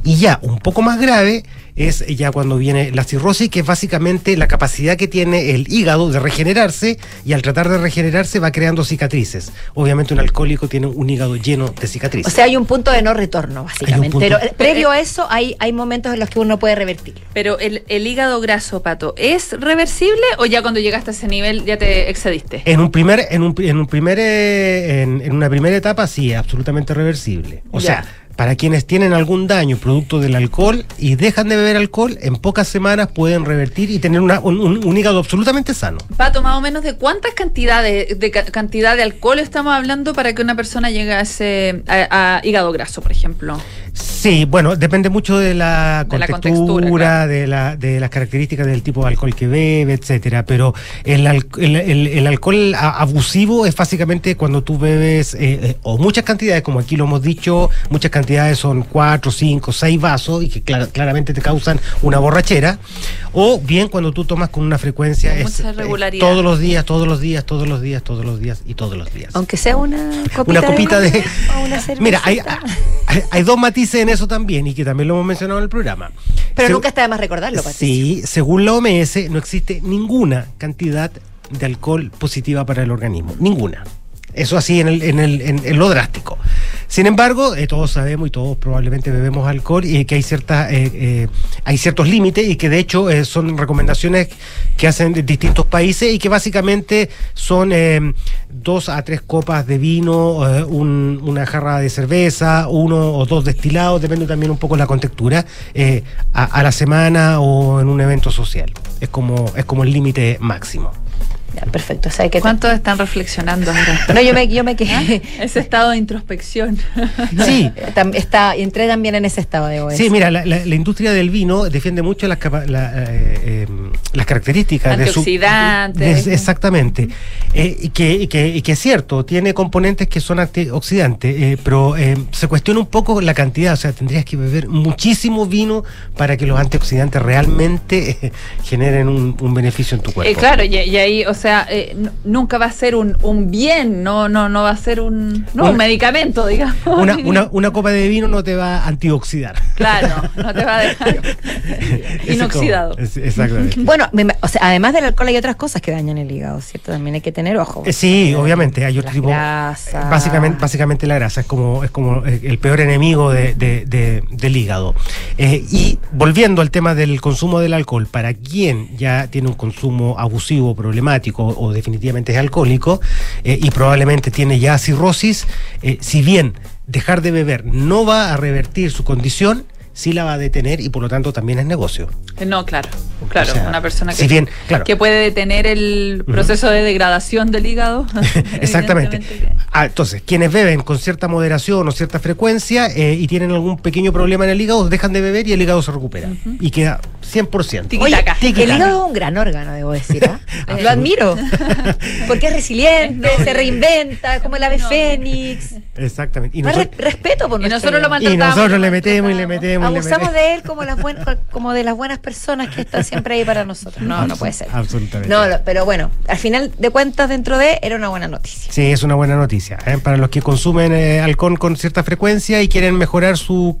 Y ya un poco más grave es ya cuando viene la cirrosis, que es básicamente la capacidad que tiene el hígado de regenerarse y al tratar de regenerarse va creando cicatrices. Obviamente un alcohólico tiene un hígado lleno de O cicatrices. sea, hay un punto de no retorno, básicamente. Pero eh, previo a eso, hay, hay momentos en los que uno puede revertir. Pero el, el hígado graso, Pato, ¿es reversible o ya cuando llegaste a ese nivel ya te excediste? En un primer, en un, en un primer, eh, en, en una primera etapa sí, absolutamente reversible. O Ya. sea, para quienes tienen algún daño producto del alcohol y dejan de beber alcohol, en pocas semanas pueden revertir y tener una- un, un- un hígado absolutamente sano. Pato, más o menos de cuántas cantidades de, ca- cantidad de alcohol estamos hablando para que una persona llegue a ese a, a hígado graso, por ejemplo. Sí, bueno, depende mucho de la De contextura, claro. de, la, de las características del tipo de alcohol que bebe, etcétera. Pero el, al- el, el- el alcohol abusivo es básicamente cuando tú bebes, eh, eh, o muchas cantidades, como aquí lo hemos dicho, muchas cantidades son cuatro, cinco, seis vasos y que clara- claramente te causan una borrachera. O bien cuando tú tomas con una frecuencia Con es, mucha eh, todos los días, todos los días, todos los días, todos los días y todos los días. Aunque sea una copita, Una copita de- vino o una Mira, hay, cervecita. hay, hay dos matices en eso también y que también lo hemos mencionado en el programa. Pero Segu- nunca está de más recordarlo, Patricia. Sí, según la OMS no existe ninguna cantidad de alcohol positiva para el organismo, ninguna. Eso así en, el, en, el, en, lo drástico. Sin embargo, eh, todos sabemos y todos probablemente bebemos alcohol y que hay ciertas eh, eh, hay ciertos límites y que de hecho son recomendaciones que hacen de distintos países y que básicamente son dos a tres copas de vino, un- una jarra de cerveza, uno o dos destilados, depende también un poco la contextura, a, a la semana o en un evento social. Es como, es como el límite máximo. Ya, perfecto. O sea, que ¿Cuántos están reflexionando ahora? No, yo me, yo me quedé. Ese estado de introspección. Sí. Está, entré también en ese estado de Sí, mira, la, la- la industria del vino defiende mucho las, capa- la, eh, eh, las características de su... De- exactamente. Eh, y, que, y, que, y que es cierto, tiene componentes que son antioxidantes, eh, pero eh, se cuestiona un poco la cantidad, o sea, tendrías que beber muchísimo vino para que los antioxidantes realmente eh, generen un, un beneficio en tu cuerpo. Eh, claro, y, y ahí, o sea, eh, n- nunca va a ser un, un bien, no, no, no va a ser un, no, un medicamento, digamos. Una, una, una copa de vino no te va a antioxidar. Claro, no te va a dejar inoxidado. es- exactamente. Bueno, o sea, además del alcohol hay otras cosas que dañan el hígado, ¿cierto? También hay que tener ojo. Eh, Sí, obviamente, hay otro Las tipo. grasas. Básicamente, básicamente la grasa es como, es como eh, el peor enemigo de- de- de- del hígado. Eh, y volviendo al tema del consumo del alcohol, para quien ya tiene un consumo abusivo, problemático o definitivamente es alcohólico eh, y probablemente tiene ya cirrosis, eh, si bien dejar de beber no va a revertir su condición, sí la va a detener y por lo tanto también es negocio. Eh, No, claro, claro, O sea, una persona que, si bien, claro. que puede detener el proceso de degradación del hígado. Exactamente. Ah, entonces, quienes beben con cierta moderación o cierta frecuencia eh, y tienen algún pequeño problema en el hígado, dejan de beber y el hígado se recupera. Y queda 100%. Oye, Tiquitaca. el hígado es un gran órgano, debo decir. Lo admiro. Porque es resiliente, se reinventa, como el ave fénix. Exactamente. Y, Más nosotros- re- respeto por Y nosotros lo y nosotros le metemos y le metemos Abusamos de él como, las buen- como de las buenas personas que están siempre ahí para nosotros. No, no puede ser. Absolutamente. No, lo- pero bueno, al final de cuentas, dentro de, era una buena noticia. Sí, es una buena noticia. ¿eh? Para los que consumen eh, alcohol con cierta frecuencia y quieren mejorar su,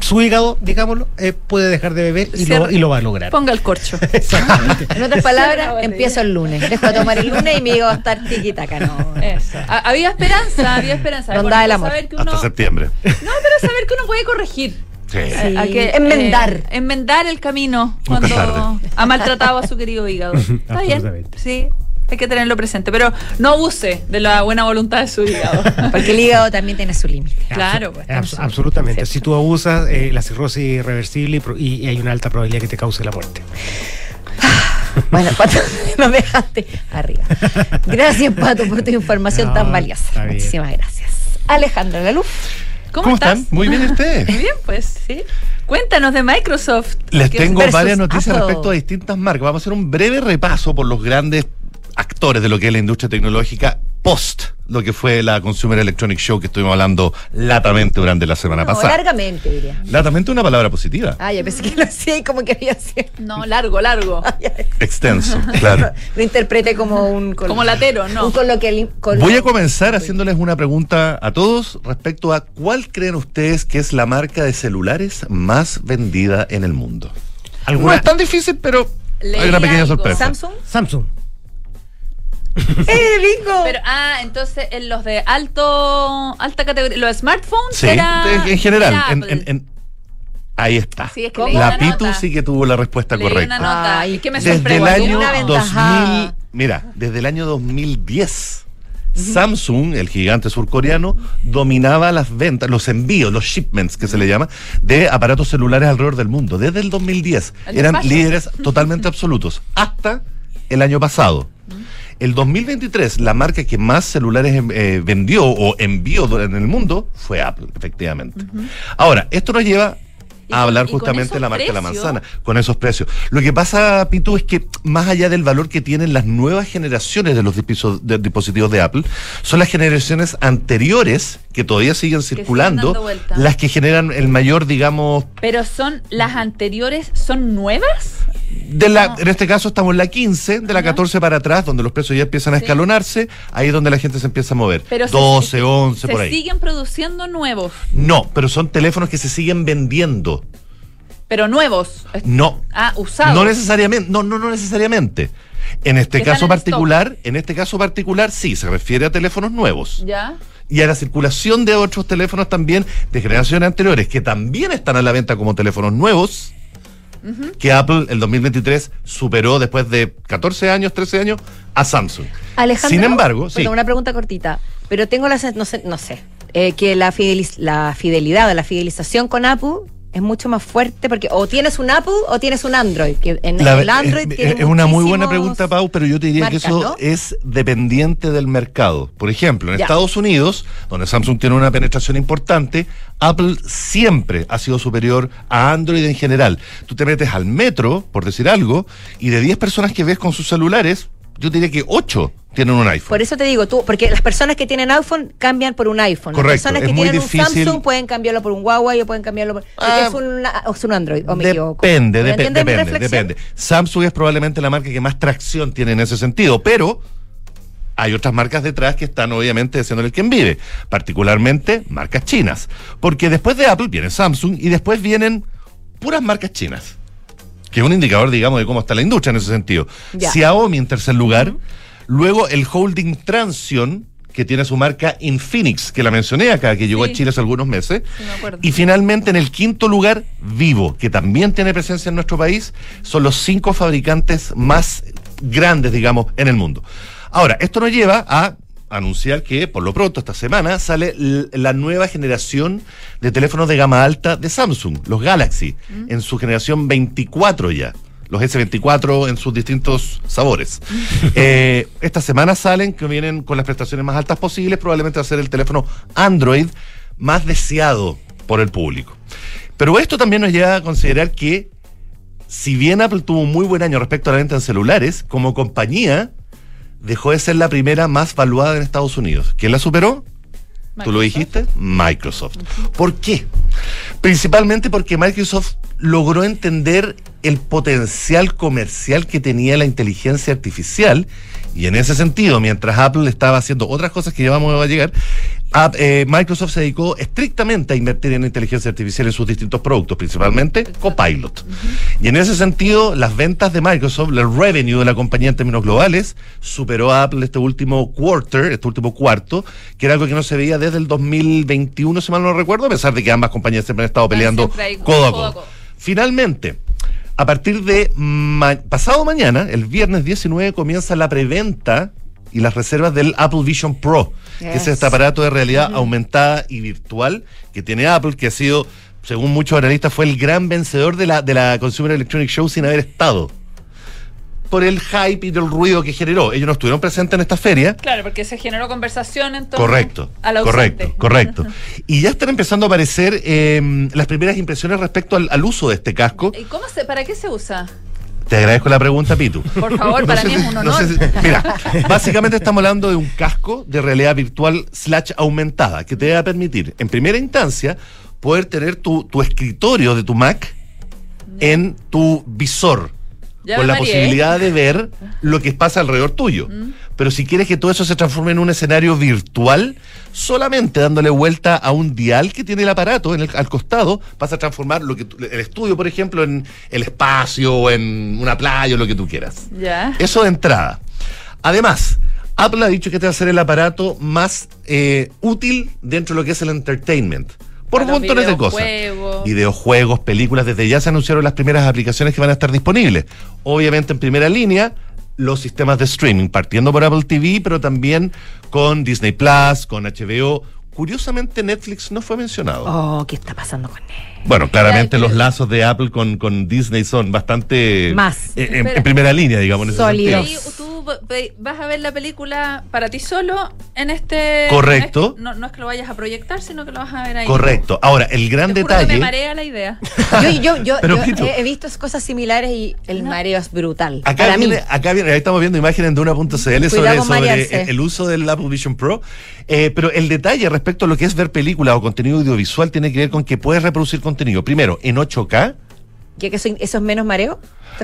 su hígado, digámoslo, eh, puede dejar de beber y lo, y lo va a lograr. Ponga el corcho. Exactamente. En otras palabras, empiezo el lunes. Dejo de tomar el lunes y me digo a estar tiquitaca, no. Eso. Había esperanza, había esperanza. Saber que uno- Hasta septiembre. No, pero saber que uno puede corregir. Sí. A- a que, Enmendar. eh, enmendar el camino Nunca cuando tarde. ha maltratado a su querido hígado. Está bien. Absolutamente. Sí, hay que tenerlo presente. Pero no abuse de la buena voluntad de su hígado. Porque el hígado también tiene su límite. claro, pues. Abs- absolutamente. Si tú abusas, eh, la cirrosis es irreversible y hay una alta probabilidad que te cause la muerte. Bueno, Pato, nos dejaste arriba. Gracias, Pato, por tu información No, tan valiosa. Muchísimas gracias. Alejandra Laluf. ¿Cómo, ¿Cómo estás? están? Muy bien ustedes. Muy bien, pues. Sí. Cuéntanos de Microsoft. Les tengo varias noticias Apple. respecto a distintas marcas. Vamos a hacer un breve repaso por los grandes actores de lo que es la industria tecnológica post lo que fue la Consumer Electronic Show que estuvimos hablando latamente durante la semana No, pasada. largamente diría. Latamente una palabra positiva. Ah, ya pensé que lo hacía y como que había sido. No, largo, largo. Extenso, claro. Lo interprete como un. col- Como latero, no. Un coloquial. Voy a comenzar haciéndoles una pregunta a todos respecto a cuál creen ustedes que es la marca de celulares más vendida en el mundo. No ¿Alguna? es tan difícil, pero Leí hay una pequeña algo. sorpresa. Samsung. Samsung. ¡Eh, bingo! Pero, ah, entonces en los de alto, alta categoría, los smartphones Sí, era, en, en general. era en- en- en- ahí está. Sí, es que La Pitu sí que tuvo la respuesta Leí correcta. una nota. Ay, ¿Y qué me Desde el año Una aventajada. 2000, mira, desde el año 2010, Samsung, el gigante surcoreano, dominaba las ventas, los envíos, los shipments que se le llama, de aparatos celulares alrededor del mundo. Desde el 2010 El eran despacho. líderes totalmente absolutos, hasta el año pasado. El 2023, la marca que más celulares eh, vendió o envió en el mundo fue Apple, efectivamente. Ahora, esto nos lleva a hablar justamente de la marca de la manzana, con esos precios. Lo que pasa, Pitu, es que más allá del valor que tienen las nuevas generaciones de los de dispositivos de Apple, son las generaciones anteriores que todavía siguen circulando, las que generan el mayor, digamos, Pero son, las anteriores son nuevas. De la, en este caso estamos en la 15, de la 14 para atrás, donde los precios ya empiezan a Sí. escalonarse, ahí es donde la gente se empieza a mover. Pero se- 12, 11, se por ahí. siguen produciendo nuevos, No, pero son teléfonos que se siguen vendiendo. pero nuevos. No. Ah, usados. No necesariamente, no, no, no necesariamente. En este caso en particular, en este caso particular, sí, se refiere a teléfonos nuevos. ¿Ya? Y a la circulación de otros teléfonos también de generaciones anteriores, que también están a la venta como teléfonos nuevos, que Apple el 2023 superó después de 14 años, 13 años, a Samsung. Alejandro. Sin embargo, sí. una pregunta cortita. Pero tengo la. No sé, no sé eh, que la, fideliz- la fidelidad o la fidelización con Apple es mucho más fuerte porque o tienes un Apple o tienes un Android. Que en La- el Android es, una muy buena pregunta, Pau, pero yo te diría que eso ¿no? es dependiente del mercado. Por ejemplo, en Ya. Estados Unidos, donde Samsung tiene una penetración importante, Apple siempre ha sido superior a Android en general. Tú te metes al metro, por decir algo, y de 10 personas que ves con sus celulares, yo diría que 8 tienen un iPhone. Por eso te digo, tú, porque las personas que tienen iPhone cambian por un iPhone. Correcto, Las personas que tienen difícil- un Samsung pueden cambiarlo por un Huawei o pueden cambiarlo por. porque Ah, es, un, es un Android, o me equivoco. Depende, ¿Me depe- entiendes mi depende, reflexión? depende. Samsung es probablemente la marca que más tracción tiene en ese sentido, pero hay otras marcas detrás que están obviamente haciendo el quien vive, particularmente marcas chinas. Porque después de Apple viene Samsung y después vienen puras marcas chinas. Que es un indicador, digamos, de cómo está la industria en ese sentido. Ya. Xiaomi en tercer lugar. Luego el holding Transion, que tiene su marca Infinix, que la mencioné acá, que llegó Sí. a Chile hace algunos meses. Sí, me acuerdo. Y finalmente, en el quinto lugar, Vivo, que también tiene presencia en nuestro país, son los cinco fabricantes más grandes, digamos, en el mundo. Ahora, esto nos lleva a anunciar que, por lo pronto, esta semana sale la nueva generación de teléfonos de gama alta de Samsung, los Galaxy, en su generación 24 ya. Los S24 en sus distintos sabores. Eh, esta semana salen que vienen con las prestaciones más altas posibles. Probablemente va a ser el teléfono Android más deseado por el público. Pero esto también nos lleva a considerar que, si bien Apple tuvo un muy buen año respecto a la venta en celulares, como compañía dejó de ser la primera más valuada en Estados Unidos. ¿Quién la superó? ¿Tú lo dijiste? Microsoft. ¿Por qué? Principalmente porque Microsoft logró entender el potencial comercial que tenía la inteligencia artificial y en ese sentido, mientras Apple estaba haciendo otras cosas que ya vamos a llegar, eh, Microsoft se dedicó estrictamente a invertir en inteligencia artificial en sus distintos productos, principalmente Copilot. Y en ese sentido, las ventas de Microsoft, el revenue de la compañía en términos globales, superó a Apple este último quarter, este último cuarto, que era algo que no se veía desde el 2021, si mal no recuerdo, a pesar de que ambas compañías siempre han estado peleando codo a codo. Finalmente, a partir de ma- pasado mañana, el viernes 19, comienza la preventa y las reservas del Apple Vision Pro, que es este aparato de realidad aumentada y virtual que tiene Apple, que ha sido, según muchos analistas, fue el gran vencedor de la, de la Consumer Electronic Show sin haber estado. Por el hype y del ruido que generó. Ellos no estuvieron presentes en esta feria. Claro, porque se generó conversación en torno Correcto, correcto, correcto. Y ya están empezando a aparecer eh, las primeras impresiones respecto al, al uso de este casco. ¿Y cómo se, para qué se usa? Te agradezco la pregunta, Pitu. Por favor, para mí es un no honor. si- mira, básicamente estamos hablando de un casco de realidad virtual slash aumentada que te va a permitir, en primera instancia, poder tener tu, tu escritorio de tu Mac en tu visor. Ya con la mareé. posibilidad de ver lo que pasa alrededor tuyo. Mm. Pero si quieres que todo eso se transforme en un escenario virtual, solamente dándole vuelta a un dial que tiene el aparato en el- al costado, vas a transformar lo que el estudio, por ejemplo, en el espacio o en una playa o lo que tú quieras. Ya. Eso de entrada. Además, Apple ha dicho que este va a ser el aparato más eh, útil dentro de lo que es el entertainment. Por Para montones de cosas. videojuegos. Videojuegos, películas, desde ya se anunciaron las primeras aplicaciones que van a estar disponibles. Obviamente en primera línea, los sistemas de streaming, partiendo por Apple TV, pero también con Disney Plus, con HBO. Curiosamente Netflix no fue mencionado. Oh, ¿qué está pasando con él? Bueno, claramente los que- lazos de Apple con, con Disney son bastante Más. eh, en, primera línea, digamos. en ese Sólidos. Y tú vas a ver la película para ti solo en este. Correcto. No, no es que lo vayas a proyectar, sino que lo vas a ver ahí. Correcto. Ahora, el gran Te juro que detalle. me marea la idea. Yo, yo, yo, Pero, yo Pitu. he, he visto cosas similares y el mareo es brutal. Acá para mí. viene, acá viene, ahí estamos viendo imágenes de una.cl sobre, Cuidado con sobre el, el uso del Apple Vision Pro. Eh, pero el detalle respecto a lo que es ver película o contenido audiovisual tiene que ver con que puedes reproducir contenido. Primero, en 8K. ¿Ya que eso, eso es menos mareo?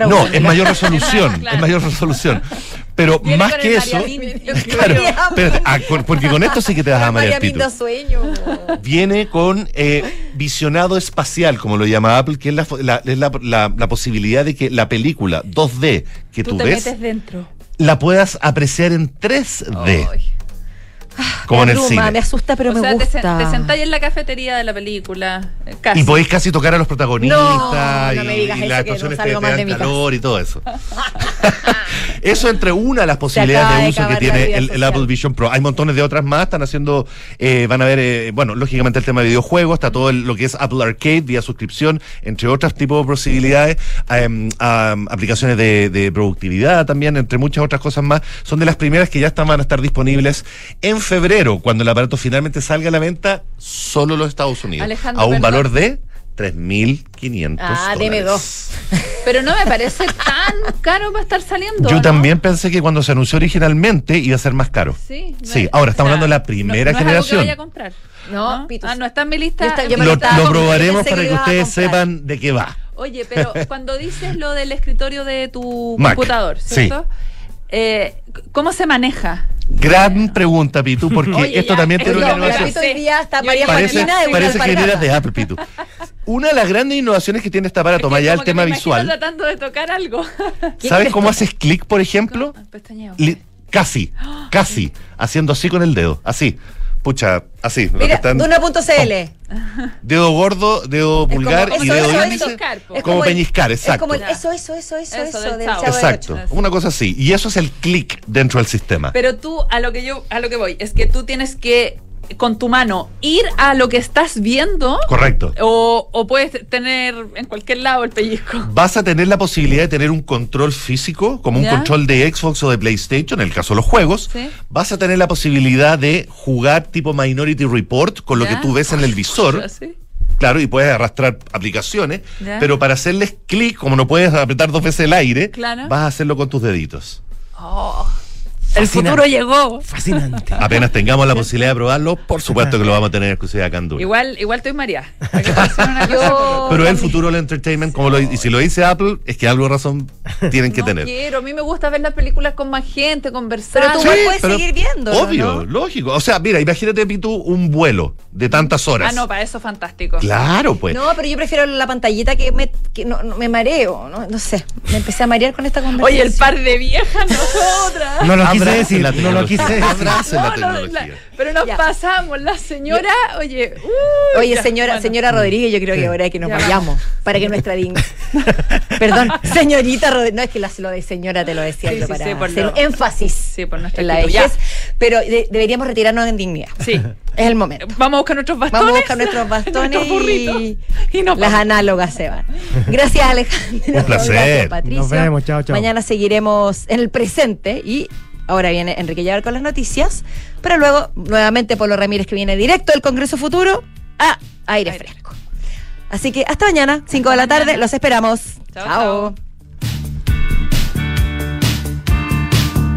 No, es mayor resolución. Claro. Es mayor resolución. Pero Viene más que eso. Claro, ah, porque con esto sí que te vas a marear, sueño. viene con eh, visionado espacial, como lo llama Apple, que es, la, la- es la- la- posibilidad de que la película 2D que tú, Tú te ves metes dentro. la puedas apreciar en 3D, Ay. Como en me el abruma, cine. me asusta, pero o me sea, te, gusta. sen- te sentáis en la cafetería de la película. eh, Casi. Y podéis casi tocar a los protagonistas No, no me y, digas y eso, las que no actuaciones salgo te, más te de casa. calor y todo eso. eso entre una de las posibilidades de de uso que tiene el, el. Apple Vision Pro. Hay montones de otras más, están haciendo, eh, van a ver, eh, bueno, lógicamente el tema de videojuegos, está todo el- lo que es Apple Arcade vía suscripción, entre otros tipos de posibilidades, am, aplicaciones de, de productividad también, entre muchas otras cosas más. Son de las primeras que ya están, van a estar disponibles en febrero, cuando el aparato finalmente salga a la venta, solo los Estados Unidos. Alejandro, a un perdón. valor de 3.500 Ah, deme dólares. Pero no me parece tan caro para estar saliendo. Yo ¿no? también pensé que cuando se anunció originalmente iba a ser más caro. Sí, no Sí, es- ahora estamos o sea, hablando de la no- primera no, es algo que generación. vaya a comprar. No. Ah, no está en mi lista. Está- yo me Lo, probaremos para que ustedes sepan de qué va. Oye, pero cuando dices lo del escritorio de tu Mac, computador, sí. Eh, ¿Cómo se maneja? Gran pregunta, Pitu, porque Oye, esto ya, también tiene una innovación. Yo María Parece, parece que de Apple, Pitu. Una de las grandes innovaciones que tiene este aparato, más allá del tema me visual, tratando de tocar algo. ¿sabes cómo haces clic, por ejemplo? Casi, casi, haciendo así con el dedo, así. Pucha, así. lo que Mira, están- Duna.cl. Dedo gordo, dedo Es pulgar como- y dedo eso, índice. eso. Es Como el- peñiscar, Es exacto. como el- eso, eso, eso, eso, Eso eso, del del Chavo Exacto, una cosa así. Y eso es el clic dentro del sistema. Pero tú, a lo que yo, a lo que voy, es que tú tienes que, con tu mano, ir a lo que estás viendo. Correcto. O, o puedes tener en cualquier lado el pellizco. Vas a tener la posibilidad de tener un control físico, como un control de Xbox o de PlayStation, en el caso de los juegos. Sí. Vas a tener la posibilidad de jugar tipo Minority Report con lo que tú ves en el visor. Así. Claro, y puedes arrastrar aplicaciones, ¿Ya? pero para hacerles clic, como no puedes apretar dos veces el aire, Claro. vas a hacerlo con tus deditos. Oh, el Fascinante. futuro llegó. Fascinante. Apenas tengamos la posibilidad de probarlo, por supuesto que lo vamos a tener en exclusividad acá en Duna. Igual, igual estoy María. Pero es el futuro del entertainment, como lo, y si lo dice Apple, es que algo de razón tienen que No tener. quiero, a mí me gusta ver las películas con más gente, conversar. Pero tú igual puedes pero seguir viendo. Obvio, lógico. O sea, mira, imagínate, Pitu, un vuelo de tantas horas. Ah, no, para eso fantástico. Claro, pues. No, pero yo prefiero la pantallita que me, que no, no- me mareo, no, no sé. Me empecé a marear con esta conversación. Oye, el par de viejas, nosotras. No lo quise decir, no lo quise decir. Pero nos Ya. pasamos, la señora, oye, uy, Oye, señora, bueno. señora Rodríguez, yo creo que ahora hay que nos Ya vayamos para que nuestra digna. Perdón, señorita Rodríguez. No es que la- lo de señora te lo decía Sí, yo sí, para sí, por hacer lo- énfasis Sí, por nuestra en la vejez, pero de- deberíamos retirarnos en dignidad. Sí, Es el momento. Vamos a buscar nuestros bastones. Vamos a buscar nuestros bastones nuestros y, y nos las análogas se van. Gracias, Alejandro. Un placer. Gracias, Patricio. Nos vemos, chao, chao. Mañana seguiremos en el presente y ahora viene Enrique Llevar con las noticias. Pero luego, nuevamente, Polo Ramírez que viene directo del Congreso Futuro a aire, Aire fresco. Así que hasta mañana, 5 de la tarde, los esperamos. Chao, chao. chao.